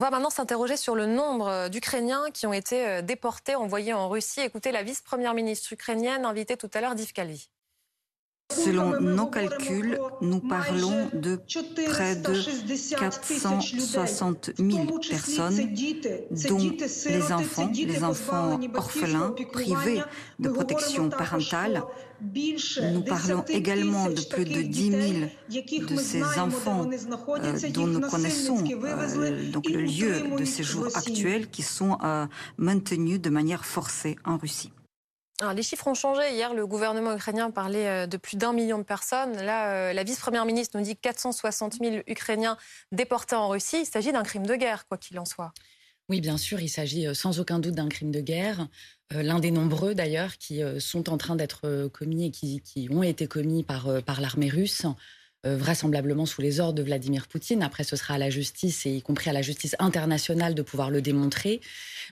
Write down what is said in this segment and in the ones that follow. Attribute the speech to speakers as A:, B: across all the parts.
A: On va maintenant s'interroger sur le nombre d'Ukrainiens qui ont été déportés, envoyés en Russie. Écoutez la vice-première ministre ukrainienne invitée tout à l'heure d'Yves Calvi.
B: Selon nos calculs, nous parlons de près de 460 000 personnes, dont les enfants, les enfants orphelins privés de protection parentale. Nous parlons également de plus de 10 000 de ces enfants euh, dont nous connaissons euh, donc le lieu de séjour actuel qui sont euh, maintenus de manière forcée en Russie.
A: Alors, les chiffres ont changé. Hier, le gouvernement ukrainien parlait euh, de plus d'un million de personnes. Là, euh, la vice-première ministre nous dit 460 000 Ukrainiens déportés en Russie. Il s'agit d'un crime de guerre, quoi qu'il en soit.
C: Oui, bien sûr, il s'agit euh, sans aucun doute d'un crime de guerre, l'un des nombreux d'ailleurs qui sont en train d'être commis et qui, ont été commis par, par l'armée russe. vraisemblablement sous les ordres de Vladimir Poutine. Après, ce sera à la justice, et y compris à la justice internationale, de pouvoir le démontrer.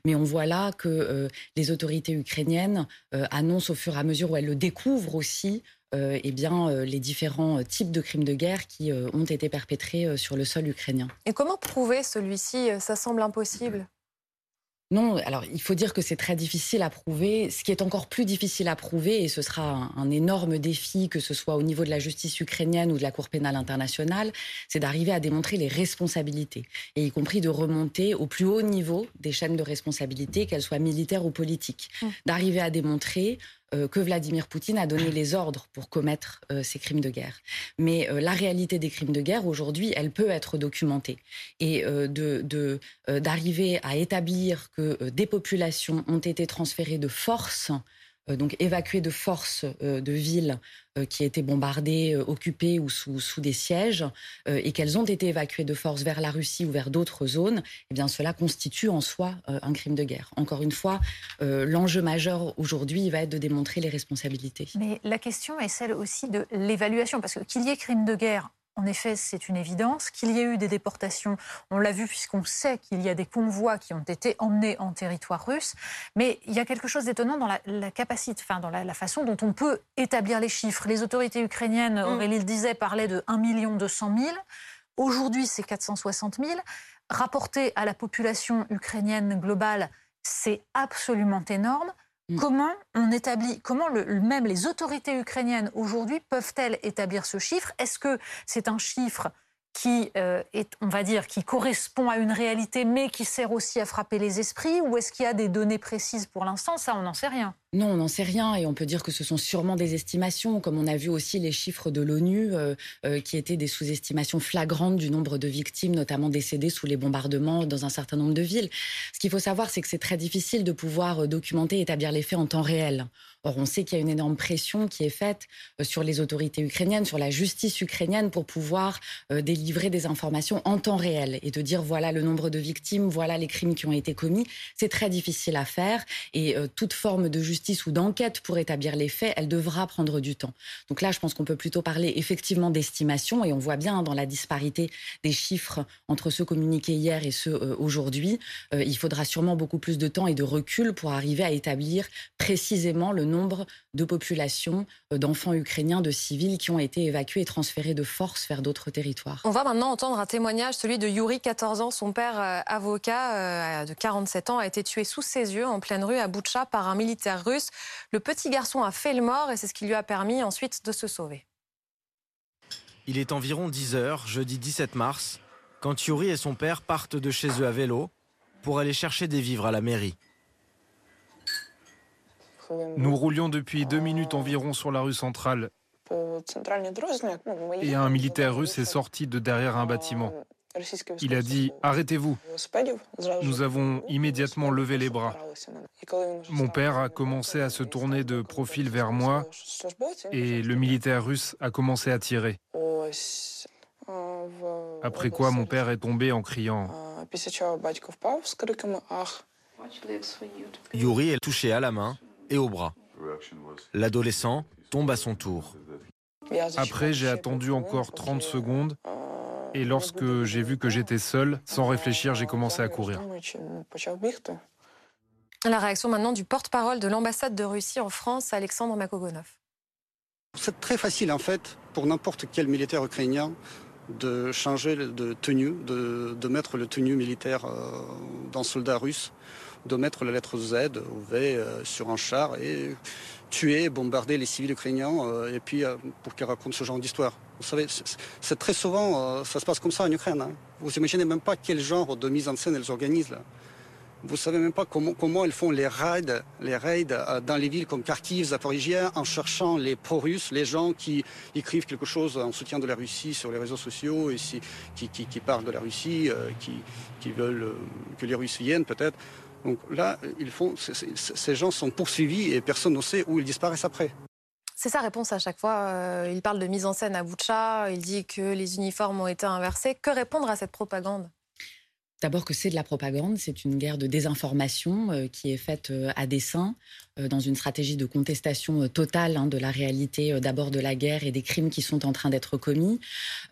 C: Mais on voit là que euh, les autorités ukrainiennes euh, annoncent au fur et à mesure où elles le découvrent aussi euh, eh bien, les différents types de crimes de guerre qui ont été perpétrés sur le sol ukrainien.
A: Et comment prouver celui-ci Ça semble impossible?
C: Non, alors il faut dire que c'est très difficile à prouver. Ce qui est encore plus difficile à prouver, et ce sera un, énorme défi, que ce soit au niveau de la justice ukrainienne ou de la Cour pénale internationale, c'est d'arriver à démontrer les responsabilités, et y compris de remonter au plus haut niveau des chaînes de responsabilité, qu'elles soient militaires ou politiques. Mmh. D'arriver à démontrer que Vladimir Poutine a donné les ordres pour commettre euh, ces crimes de guerre. Mais euh, la réalité des crimes de guerre, aujourd'hui, elle peut être documentée. Et de, d'arriver à établir que des populations ont été transférées de force euh, donc évacuées de force euh, de villes euh, qui étaient bombardées, occupées ou sous, sous des sièges, et qu'elles ont été évacuées de force vers la Russie ou vers d'autres zones, eh bien cela constitue en soi un crime de guerre. Encore une fois, l'enjeu majeur aujourd'hui va être de démontrer les responsabilités.
D: Mais la question est celle aussi de l'évaluation, parce que qu'il y ait crime de guerre en effet, c'est une évidence. Qu'il y ait eu des déportations, on l'a vu puisqu'on sait qu'il y a des convois qui ont été emmenés en territoire russe. Mais il y a quelque chose d'étonnant dans la, capacité, enfin dans la, façon dont on peut établir les chiffres. Les autorités ukrainiennes, mm. Aurélie le disait, parlaient de 1 200 000. Aujourd'hui, c'est 460 000. Rapporté à la population ukrainienne globale, c'est absolument énorme. Mm. Comment on établit, comment même les autorités ukrainiennes aujourd'hui peuvent-elles établir ce chiffre? Est-ce que c'est un chiffre qui euh, est, on va dire, qui correspond à une réalité, mais qui sert aussi à frapper les esprits, ou est-ce qu'il y a des données précises pour l'instant? Ça, on n'en sait rien.
C: Non, on n'en sait rien et on peut dire que ce sont sûrement des estimations, comme on a vu aussi les chiffres de l'ONU euh, euh, qui étaient des sous-estimations flagrantes du nombre de victimes, notamment décédées sous les bombardements dans un certain nombre de villes. Ce qu'il faut savoir, c'est que c'est très difficile de pouvoir documenter et établir les faits en temps réel. Or, on sait qu'il y a une énorme pression qui est faite euh, sur les autorités ukrainiennes, sur la justice ukrainienne pour pouvoir euh, délivrer des informations en temps réel et de dire voilà le nombre de victimes, voilà les crimes qui ont été commis. C'est très difficile à faire et euh, toute forme de justice ou d'enquête pour établir les faits, elle devra prendre du temps. Donc là, je pense qu'on peut plutôt parler effectivement d'estimation et on voit bien dans la disparité des chiffres entre ceux communiqués hier et ceux aujourd'hui. il faudra sûrement beaucoup plus de temps et de recul pour arriver à établir précisément le nombre de populations, euh, d'enfants ukrainiens, de civils qui ont été évacués et transférés de force vers d'autres territoires.
A: On va maintenant entendre un témoignage, celui de Yuri, 14 ans. Son père, euh, avocat euh, de 47 ans, a été tué sous ses yeux en pleine rue à Boutcha par un militaire russe. Le petit garçon a fait le mort et c'est ce qui lui a permis ensuite de se sauver.
E: Il est environ 10 heures, jeudi 17 mars, quand Yuri et son père partent de chez eux à vélo pour aller chercher des vivres à la mairie.
F: Nous roulions depuis deux minutes environ sur la rue centrale. Et un militaire russe est sorti de derrière un bâtiment. Il a dit ⁇ Arrêtez-vous !⁇ Nous avons immédiatement levé les bras. Mon père a commencé à se tourner de profil vers moi et le militaire russe a commencé à tirer. Après quoi mon père est tombé en criant.
E: Yuri est touché à la main et au bras. L'adolescent tombe à son tour.
F: Après, j'ai attendu encore 30 secondes et lorsque j'ai vu que j'étais seul, sans réfléchir, j'ai commencé à courir.
A: La réaction maintenant du porte-parole de l'ambassade de Russie en France, Alexandre Makogonov.
G: C'est très facile en fait pour n'importe quel militaire ukrainien de changer de tenue, de, mettre le tenue militaire d'un soldat russe, de mettre la lettre Z ou V sur un char et tuer, bombarder les civils ukrainiens et puis pour qu'ils racontent ce genre d'histoire. Vous savez, c'est très souvent, ça se passe comme ça en Ukraine. Hein. Vous imaginez même pas quel genre de mise en scène elles organisent là. Vous savez même pas comment, elles font les raids, les raids euh, dans les villes comme Kharkiv, Zaporizhia, en cherchant les pro-russes, les gens qui écrivent quelque chose en soutien de la Russie sur les réseaux sociaux et qui, parlent de la Russie, euh, qui, veulent euh, que les Russes viennent peut-être. Donc là, ils font, ces gens sont poursuivis et personne ne sait où ils disparaissent après.
A: C'est sa réponse à chaque fois. il parle de mise en scène à Boucha, il dit que les uniformes ont été inversés. Que répondre à cette propagande?
C: D'abord que c'est de la propagande, c'est une guerre de désinformation euh, qui est faite euh, à dessein, euh, dans une stratégie de contestation totale hein, de la réalité d'abord de la guerre et des crimes qui sont en train d'être commis.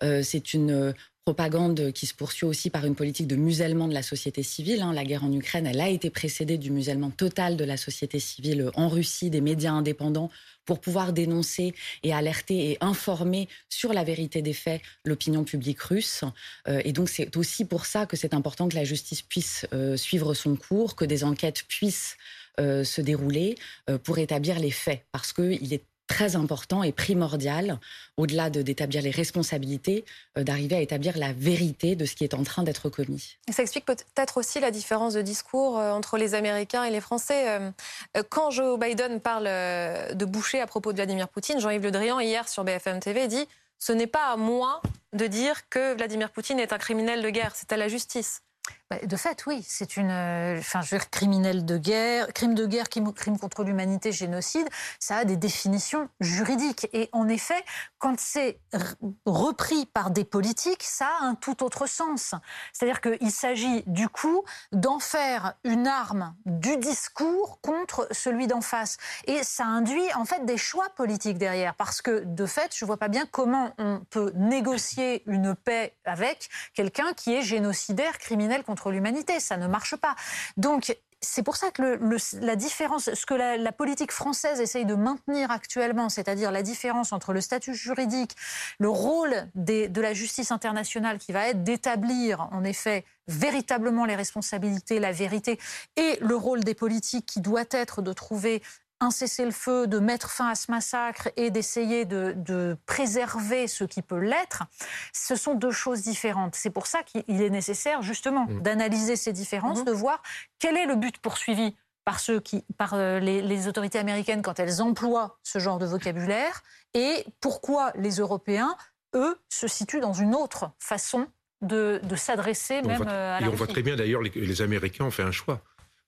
C: c'est une propagande qui se poursuit aussi par une politique de musellement de la société civile. Hein. La guerre en Ukraine, elle a été précédée du musellement total de la société civile en Russie, des médias indépendants pour pouvoir dénoncer et alerter et informer sur la vérité des faits l'opinion publique russe. Euh, et donc c'est aussi pour ça que c'est important que la justice puisse euh, suivre son cours, que des enquêtes puissent euh, se dérouler pour établir les faits, parce qu'il est très important et primordial, au-delà d'établir les responsabilités, euh, d'arriver à établir la vérité de ce qui est en train d'être commis.
A: ça explique peut-être aussi la différence de discours euh, entre les Américains et les Français. Euh, quand Joe Biden parle de boucher à propos de Vladimir Poutine, Jean-Yves Le Drian, hier sur BFM TV, dit Ce n'est pas à moi de dire que Vladimir Poutine est un criminel de guerre, c'est à la justice.
D: Bah, de fait, oui, c'est une, euh, enfin, je veux dire, criminel de guerre, crime de guerre, crime contre l'humanité, génocide, ça a des définitions juridiques. Et en effet, quand c'est repris par des politiques, ça a un tout autre sens. C'est-à-dire qu'il s'agit du coup d'en faire une arme du discours contre celui d'en face. Et ça induit en fait des choix politiques derrière, parce que de fait, je vois pas bien comment on peut négocier une paix avec quelqu'un qui est génocidaire, criminel contre l'humanité. Ça ne marche pas. Donc, c'est pour ça que la différence, ce que la, politique française essaye de maintenir actuellement, c'est-à-dire la différence entre le statut juridique, le rôle de la justice internationale qui va être d'établir en effet véritablement les responsabilités, la vérité, et le rôle des politiques qui doit être de trouver un cessez-le-feu, de mettre fin à ce massacre et d'essayer de, préserver ce qui peut l'être, ce sont deux choses différentes. C'est pour ça qu'il est nécessaire justement mm. d'analyser ces différences, mm-hmm. de voir quel est le but poursuivi par, ceux qui, par euh, les, autorités américaines quand elles emploient ce genre de vocabulaire et pourquoi les Européens, eux, se situent dans une autre façon de, s'adresser même euh, à la
H: Et on voit très bien d'ailleurs, les, les Américains ont fait un choix.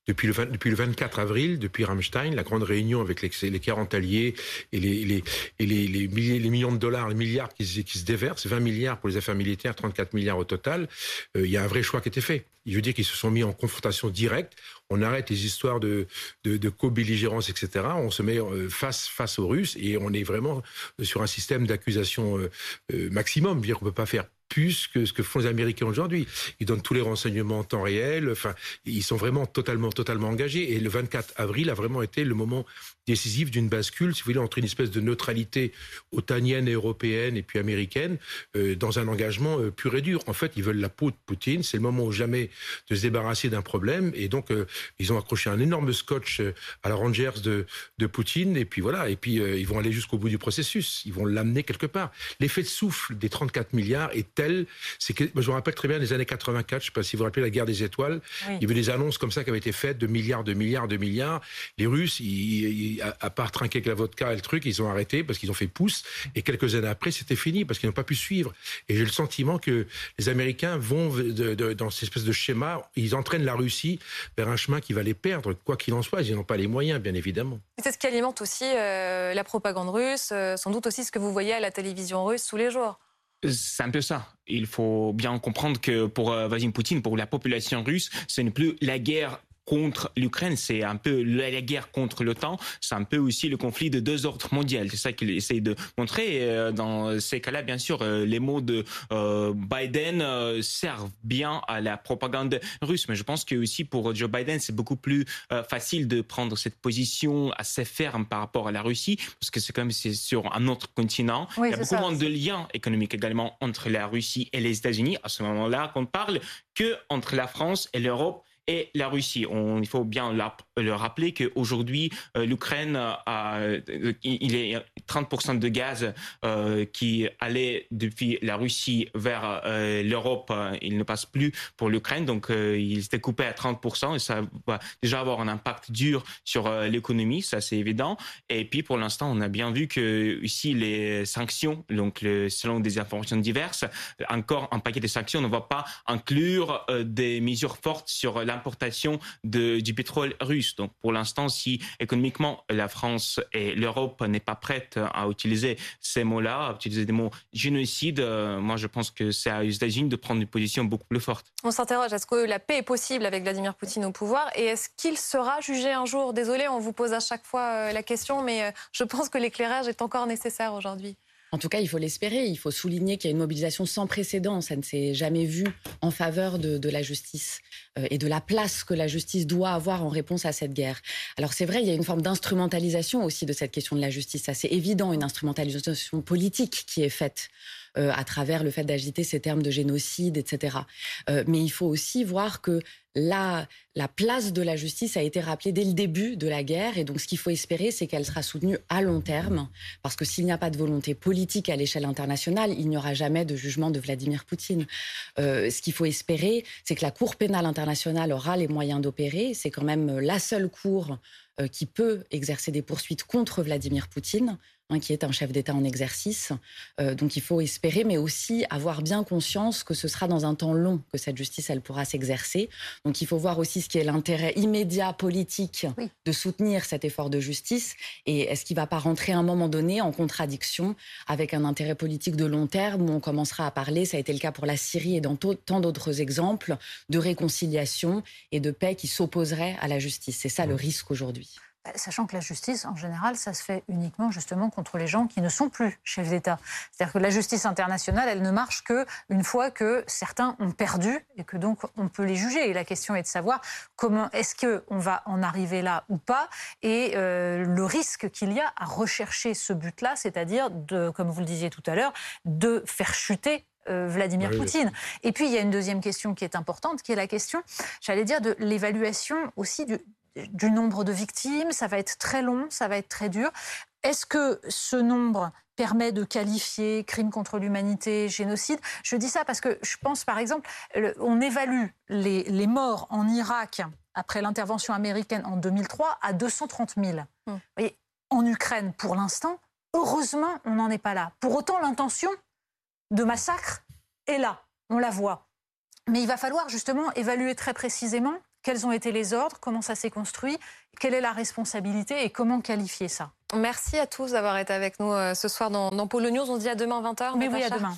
H: Depuis le, depuis le 24 avril, depuis Rammstein, la grande réunion avec les, les 40 alliés et, les, millions de dollars, les milliards qui, se déversent, 20 milliards pour les affaires militaires, 34 milliards au total, euh, il y a un vrai choix qui a été fait. Il veut dire qu'ils se sont mis en confrontation directe. On arrête les histoires de, de, co-belligérance, etc. On se met euh, face, aux Russes et on est vraiment sur un système d'accusation euh, maximum. Dire qu'on peut pas faire plus que ce que font les Américains aujourd'hui. Ils donnent tous les renseignements en temps réel. Enfin, ils sont vraiment totalement, totalement engagés. Et le 24 avril a vraiment été le moment décisif d'une bascule, si vous voulez, entre une espèce de neutralité otanienne et européenne et puis américaine euh, dans un engagement euh, pur et dur. En fait, ils veulent la peau de Poutine. C'est le moment ou jamais de se débarrasser d'un problème. Et donc, euh, ils ont accroché un énorme scotch à la Rangers de, de Poutine. Et puis voilà. Et puis, ils vont aller jusqu'au bout du processus. Ils vont l'amener quelque part. L'effet de souffle des 34 milliards est tel, c'est que je me rappelle très bien des années 84. Je ne sais pas si vous vous rappelez la guerre des étoiles. Il y avait des annonces comme ça qui avaient été faites de milliards, de milliards, de milliards. Les Russes, ils à, part trinquer avec la vodka et le truc, ils ont arrêté parce qu'ils ont fait pouce. Et quelques années après, c'était fini parce qu'ils n'ont pas pu suivre. Et j'ai le sentiment que les Américains vont dans cette espèce de schéma, ils entraînent la Russie vers un chemin qui va les perdre, quoi qu'il en soit. Ils n'ont pas les moyens, bien évidemment.
A: C'est ce qui alimente aussi euh, la propagande russe, euh, sans doute aussi ce que vous voyez à la télévision russe tous les jours.
I: C'est un peu ça. Il faut bien comprendre que pour euh, Vladimir Poutine, pour la population russe, ce n'est plus la guerre contre l'Ukraine, c'est un peu la guerre contre l'OTAN, c'est un peu aussi le conflit de deux ordres mondiaux. C'est ça qu'il essaye de montrer. Et dans ces cas-là, bien sûr, les mots de Biden servent bien à la propagande russe. Mais je pense que aussi pour Joe Biden, c'est beaucoup plus facile de prendre cette position assez ferme par rapport à la Russie, parce que c'est comme c'est sur un autre continent. Il y a beaucoup moins de liens économiques également entre la Russie et les États-Unis à ce moment-là qu'on parle que entre la France et l'Europe et la Russie. Il faut bien le rappeler qu'aujourd'hui, euh, l'Ukraine a, euh, il est 30% de gaz euh, qui allait depuis la Russie vers l'Europe. Il ne passe plus pour l'Ukraine, donc il s'était coupé à 30% et ça va déjà avoir un impact dur sur l'économie, ça c'est évident. Et puis pour l'instant, on a bien vu que ici les sanctions, donc selon des informations diverses, encore un paquet de sanctions ne va pas inclure des mesures fortes sur la l'importation du pétrole russe. Donc pour l'instant, si économiquement la France et l'Europe n'est pas prête à utiliser ces mots-là, à utiliser des mots génocide, euh, moi je pense que c'est aux États-Unis de prendre une position beaucoup plus forte.
A: On s'interroge, est-ce que la paix est possible avec Vladimir Poutine au pouvoir et est-ce qu'il sera jugé un jour? Désolé, on vous pose à chaque fois euh, la question, mais euh, je pense que l'éclairage est encore nécessaire aujourd'hui.
C: En tout cas, il faut l'espérer. Il faut souligner qu'il y a une mobilisation sans précédent. Ça ne s'est jamais vu en faveur de, la justice euh, et de la place que la justice doit avoir en réponse à cette guerre. Alors c'est vrai, il y a une forme d'instrumentalisation aussi de cette question de la justice. C'est évident, une instrumentalisation politique qui est faite euh, à travers le fait d'agiter ces termes de génocide, etc. Euh, mais il faut aussi voir que la, la place de la justice a été rappelée dès le début de la guerre. Et donc, ce qu'il faut espérer, c'est qu'elle sera soutenue à long terme. Parce que s'il n'y a pas de volonté politique à l'échelle internationale, il n'y aura jamais de jugement de Vladimir Poutine. Euh, ce qu'il faut espérer, c'est que la Cour pénale internationale aura les moyens d'opérer. C'est quand même la seule cour qui peut exercer des poursuites contre Vladimir Poutine. Hein, qui est un chef d'État en exercice. Euh, donc il faut espérer, mais aussi avoir bien conscience que ce sera dans un temps long que cette justice, elle pourra s'exercer. Donc il faut voir aussi ce qui est l'intérêt immédiat politique de soutenir cet effort de justice et est-ce qu'il ne va pas rentrer à un moment donné en contradiction avec un intérêt politique de long terme où on commencera à parler, ça a été le cas pour la Syrie et dans tant d'autres exemples, de réconciliation et de paix qui s'opposeraient à la justice? C'est ça le risque aujourd'hui.
D: Bah, sachant que la justice, en général, ça se fait uniquement justement contre les gens qui ne sont plus chefs d'État. C'est-à-dire que la justice internationale, elle ne marche que une fois que certains ont perdu et que donc on peut les juger. Et la question est de savoir comment est-ce que on va en arriver là ou pas et euh, le risque qu'il y a à rechercher ce but-là, c'est-à-dire de, comme vous le disiez tout à l'heure, de faire chuter euh, Vladimir Poutine. Et puis, il y a une deuxième question qui est importante, qui est la question, j'allais dire, de l'évaluation aussi du, du nombre de victimes, ça va être très long, ça va être très dur. Est-ce que ce nombre permet de qualifier crime contre l'humanité, génocide? Je dis ça parce que je pense, par exemple, on évalue les, morts en Irak après l'intervention américaine en 2003 à 230 000. Hmm. en Ukraine, pour l'instant, heureusement, on n'en est pas là. Pour autant, l'intention de massacre est là, on la voit. Mais il va falloir justement évaluer très précisément quels ont été les ordres? Comment ça s'est construit? Quelle est la responsabilité et comment qualifier ça?
A: Merci à tous d'avoir été avec nous euh, ce soir dans, dans Pôle News. On se dit à demain 20h.
D: Mais oui, à demain.